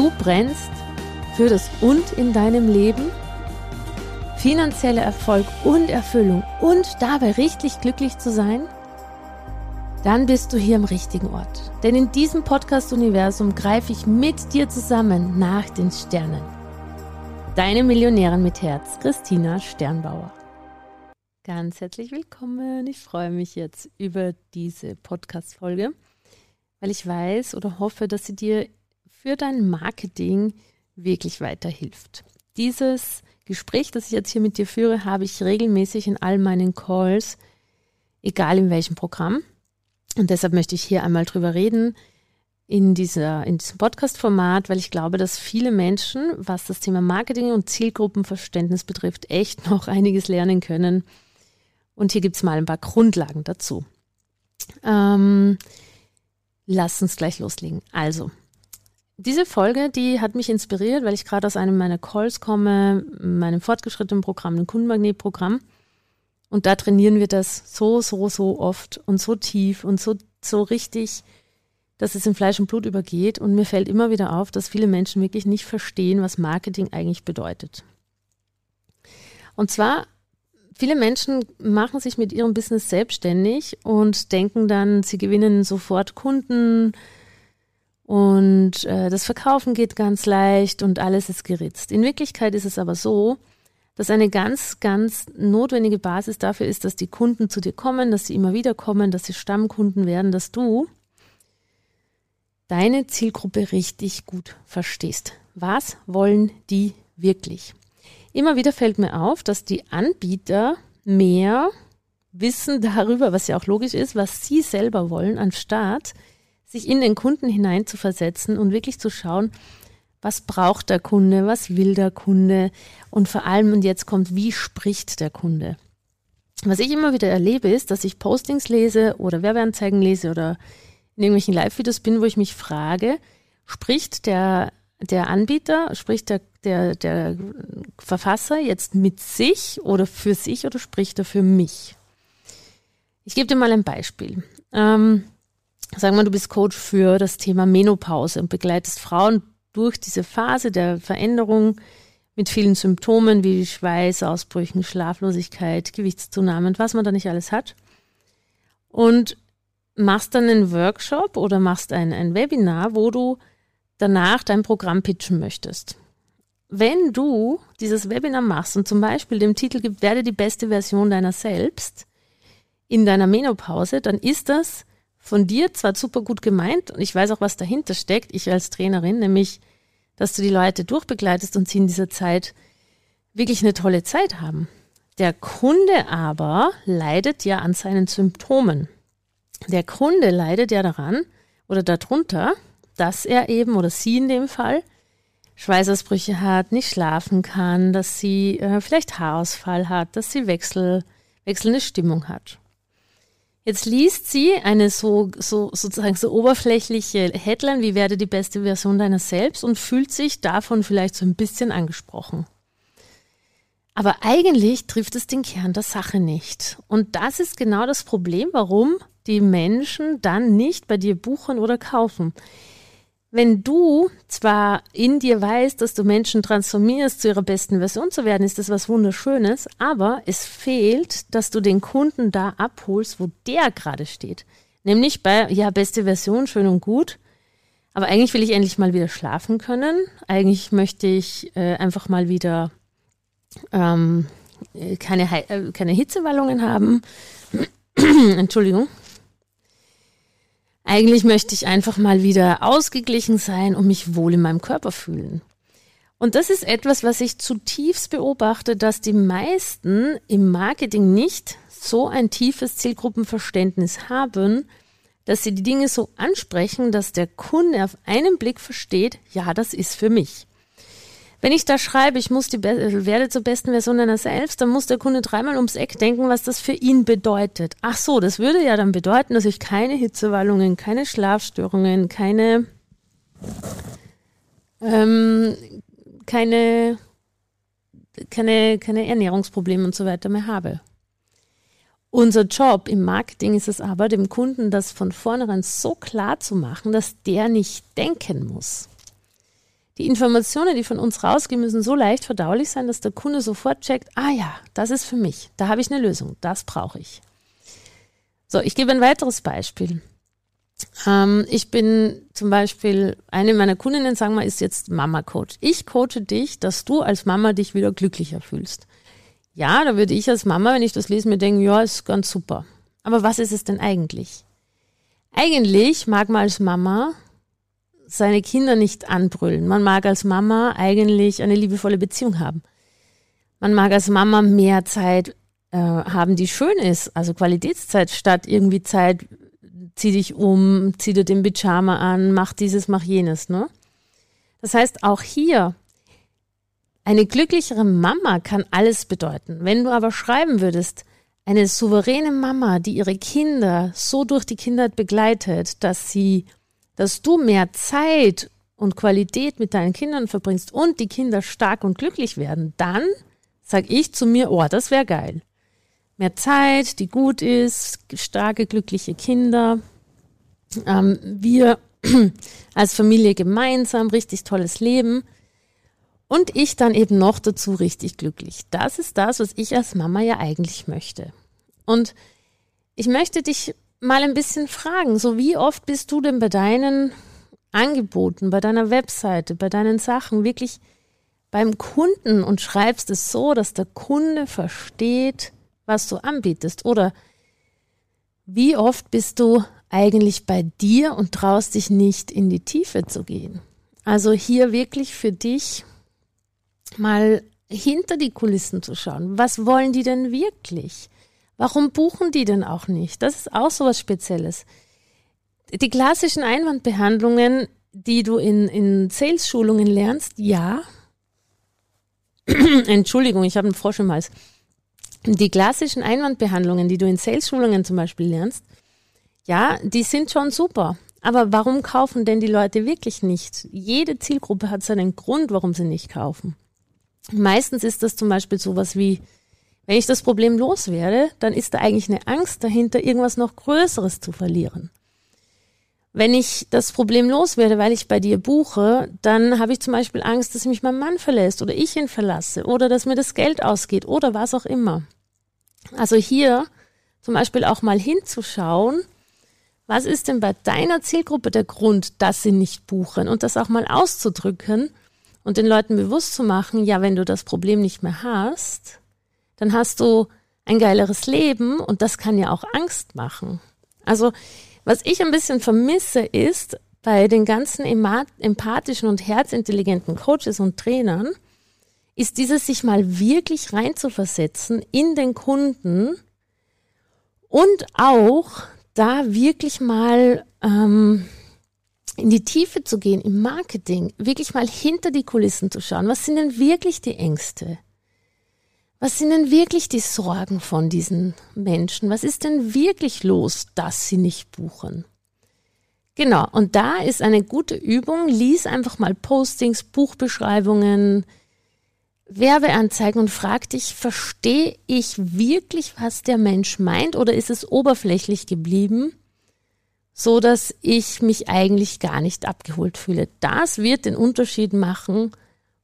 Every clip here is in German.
Du brennst für das Und in deinem Leben, finanzieller Erfolg und Erfüllung und dabei richtig glücklich zu sein? Dann bist du hier im richtigen Ort. Denn in diesem Podcast-Universum greife ich mit dir zusammen nach den Sternen. Deine Millionärin mit Herz, Christina Sternbauer. Ganz herzlich willkommen. Ich freue mich jetzt über diese Podcast-Folge, weil ich weiß oder hoffe, dass sie dir für dein Marketing wirklich weiterhilft. Dieses Gespräch, das ich jetzt hier mit dir führe, habe ich regelmäßig in all meinen Calls, egal in welchem Programm. Und deshalb möchte ich hier einmal drüber reden in, dieser, in diesem Podcast-Format, weil ich glaube, dass viele Menschen, was das Thema Marketing und Zielgruppenverständnis betrifft, echt noch einiges lernen können. Und hier gibt es mal ein paar Grundlagen dazu. Ähm, lass uns gleich loslegen. Also, diese Folge, die hat mich inspiriert, weil ich gerade aus einem meiner Calls komme, meinem fortgeschrittenen Programm, dem Kundenmagnetprogramm. Und da trainieren wir das so, so, so oft und so tief und so, so richtig, dass es in Fleisch und Blut übergeht. Und mir fällt immer wieder auf, dass viele Menschen wirklich nicht verstehen, was Marketing eigentlich bedeutet. Und zwar, viele Menschen machen sich mit ihrem Business selbstständig und denken dann, sie gewinnen sofort Kunden, und äh, das Verkaufen geht ganz leicht und alles ist geritzt. In Wirklichkeit ist es aber so, dass eine ganz, ganz notwendige Basis dafür ist, dass die Kunden zu dir kommen, dass sie immer wieder kommen, dass sie Stammkunden werden, dass du deine Zielgruppe richtig gut verstehst. Was wollen die wirklich? Immer wieder fällt mir auf, dass die Anbieter mehr wissen darüber, was ja auch logisch ist, was sie selber wollen, anstatt sich in den Kunden hinein zu versetzen und wirklich zu schauen, was braucht der Kunde, was will der Kunde und vor allem, und jetzt kommt, wie spricht der Kunde. Was ich immer wieder erlebe, ist, dass ich Postings lese oder Werbeanzeigen lese oder in irgendwelchen Live-Videos bin, wo ich mich frage, spricht der, der Anbieter, spricht der, der, der Verfasser jetzt mit sich oder für sich oder spricht er für mich? Ich gebe dir mal ein Beispiel. Ähm, sagen wir, du bist Coach für das Thema Menopause und begleitest Frauen durch diese Phase der Veränderung mit vielen Symptomen wie Schweißausbrüchen, Schlaflosigkeit, Gewichtszunahme und was man da nicht alles hat. Und machst dann einen Workshop oder machst ein, ein Webinar, wo du danach dein Programm pitchen möchtest. Wenn du dieses Webinar machst und zum Beispiel dem Titel gibt, werde die beste Version deiner selbst in deiner Menopause, dann ist das von dir zwar super gut gemeint und ich weiß auch, was dahinter steckt, ich als Trainerin, nämlich, dass du die Leute durchbegleitest und sie in dieser Zeit wirklich eine tolle Zeit haben. Der Kunde aber leidet ja an seinen Symptomen. Der Kunde leidet ja daran oder darunter, dass er eben oder sie in dem Fall Schweißausbrüche hat, nicht schlafen kann, dass sie äh, vielleicht Haarausfall hat, dass sie Wechsel, wechselnde Stimmung hat. Jetzt liest sie eine so, so sozusagen so oberflächliche Headline, wie werde die beste Version deiner selbst und fühlt sich davon vielleicht so ein bisschen angesprochen. Aber eigentlich trifft es den Kern der Sache nicht. Und das ist genau das Problem, warum die Menschen dann nicht bei dir buchen oder kaufen wenn du zwar in dir weißt, dass du Menschen transformierst, zu ihrer besten Version zu werden, ist das was Wunderschönes, aber es fehlt, dass du den Kunden da abholst, wo der gerade steht. Nämlich bei, ja, beste Version, schön und gut, Aber eigentlich will ich endlich mal wieder schlafen können. Eigentlich möchte ich äh, einfach mal wieder ähm, keine, äh, keine Hitzewallungen haben. Entschuldigung. Eigentlich möchte ich einfach mal wieder ausgeglichen sein und mich wohl in meinem Körper fühlen. Und das ist etwas, was ich zutiefst beobachte, dass die meisten im Marketing nicht so ein tiefes Zielgruppenverständnis haben, dass sie die Dinge so ansprechen, dass der Kunde auf einen Blick versteht, ja, das ist für mich. Wenn ich da schreibe, ich muss die werde zur besten Version deiner selbst, dann muss der Kunde dreimal ums Eck denken, was das für ihn bedeutet. Ach so, das würde ja dann bedeuten, dass ich keine Hitzewallungen, keine Schlafstörungen, keine ähm, keine, keine, keine Ernährungsprobleme und so weiter mehr habe. Unser Job im Marketing ist es aber, dem Kunden das von vornherein so klar zu machen, dass der nicht denken muss. Die Informationen, die von uns rausgehen, müssen so leicht verdaulich sein, dass der Kunde sofort checkt, ah ja, das ist für mich, da habe ich eine Lösung, das brauche ich. So, ich gebe ein weiteres Beispiel. Ähm, ich bin zum Beispiel, eine meiner Kundinnen, sagen wir, ist jetzt Mama-Coach. Ich coache dich, dass du als Mama dich wieder glücklicher fühlst. Ja, da würde ich als Mama, wenn ich das lese, mir denken, ja, ist ganz super. Aber was ist es denn eigentlich? Eigentlich mag man als Mama seine Kinder nicht anbrüllen. Man mag als Mama eigentlich eine liebevolle Beziehung haben. Man mag als Mama mehr Zeit äh, haben, die schön ist, also Qualitätszeit statt irgendwie Zeit, zieh dich um, zieh dir den Pyjama an, mach dieses, mach jenes, ne? Das heißt, auch hier, eine glücklichere Mama kann alles bedeuten. Wenn du aber schreiben würdest, eine souveräne Mama, die ihre Kinder so durch die Kindheit begleitet, dass sie, dass du mehr Zeit und Qualität mit deinen Kindern verbringst und die Kinder stark und glücklich werden, dann sag ich zu mir, oh, das wäre geil mehr Zeit, die gut ist, starke, glückliche Kinder. Ähm, wir als Familie gemeinsam, richtig tolles Leben. Und ich dann eben noch dazu richtig glücklich. Das ist das, was ich als Mama ja eigentlich möchte. Und ich möchte dich mal ein bisschen fragen, so wie oft bist du denn bei deinen Angeboten, bei deiner Webseite, bei deinen Sachen wirklich beim Kunden und schreibst es so, dass der Kunde versteht, was du anbietest? Oder wie oft bist du eigentlich bei dir und traust dich nicht in die Tiefe zu gehen? Also hier wirklich für dich mal hinter die Kulissen zu schauen. Was wollen die denn wirklich? Warum buchen die denn auch nicht? Das ist auch so was Spezielles. Die klassischen Einwandbehandlungen, die du in, in Sales-Schulungen lernst, ja. Entschuldigung, ich habe einen Frosch im Hals. Die klassischen Einwandbehandlungen, die du in Sales-Schulungen zum Beispiel lernst, ja, die sind schon super. Aber warum kaufen denn die Leute wirklich nicht? Jede Zielgruppe hat seinen Grund, warum sie nicht kaufen. Meistens ist das zum Beispiel sowas wie, wenn ich das Problem loswerde, dann ist da eigentlich eine Angst dahinter, irgendwas noch Größeres zu verlieren. Wenn ich das Problem loswerde, weil ich bei dir buche, dann habe ich zum Beispiel Angst, dass mich mein Mann verlässt oder ich ihn verlasse oder dass mir das Geld ausgeht oder was auch immer. Also hier zum Beispiel auch mal hinzuschauen, was ist denn bei deiner Zielgruppe der Grund, dass sie nicht buchen und das auch mal auszudrücken und den Leuten bewusst zu machen, ja, wenn du das Problem nicht mehr hast, dann hast du ein geileres Leben und das kann ja auch Angst machen. Also was ich ein bisschen vermisse ist, bei den ganzen empathischen und herzintelligenten Coaches und Trainern, ist dieses sich mal wirklich reinzuversetzen in den Kunden und auch da wirklich mal ähm, in die Tiefe zu gehen im Marketing, wirklich mal hinter die Kulissen zu schauen. Was sind denn wirklich die Ängste? Was sind denn wirklich die Sorgen von diesen Menschen? Was ist denn wirklich los, dass sie nicht buchen? Genau, und da ist eine gute Übung. Lies einfach mal Postings, Buchbeschreibungen, Werbeanzeigen und frag dich, verstehe ich wirklich, was der Mensch meint oder ist es oberflächlich geblieben, so dass ich mich eigentlich gar nicht abgeholt fühle? Das wird den Unterschied machen,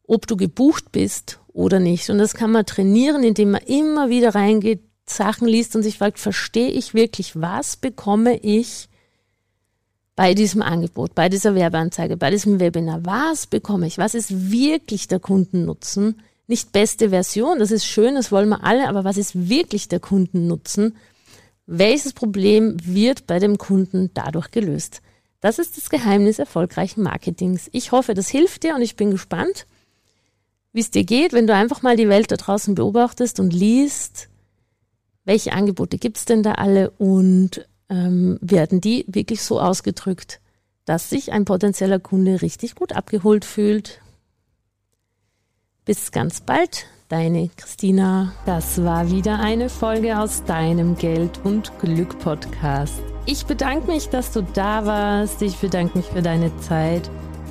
ob du gebucht bist oder nicht. Und das kann man trainieren, indem man immer wieder reingeht, Sachen liest und sich fragt, verstehe ich wirklich, was bekomme ich bei diesem Angebot, bei dieser Werbeanzeige, bei diesem Webinar? Was bekomme ich? Was ist wirklich der Kundennutzen? Nicht beste Version, das ist schön, das wollen wir alle, aber was ist wirklich der Kundennutzen? Welches Problem wird bei dem Kunden dadurch gelöst? Das ist das Geheimnis erfolgreichen Marketings. Ich hoffe, das hilft dir und ich bin gespannt, wie es dir geht, wenn du einfach mal die Welt da draußen beobachtest und liest, welche Angebote gibt's denn da alle und ähm, werden die wirklich so ausgedrückt, dass sich ein potenzieller Kunde richtig gut abgeholt fühlt. Bis ganz bald, deine Christina. Das war wieder eine Folge aus deinem Geld und Glück Podcast. Ich bedanke mich, dass du da warst. Ich bedanke mich für deine Zeit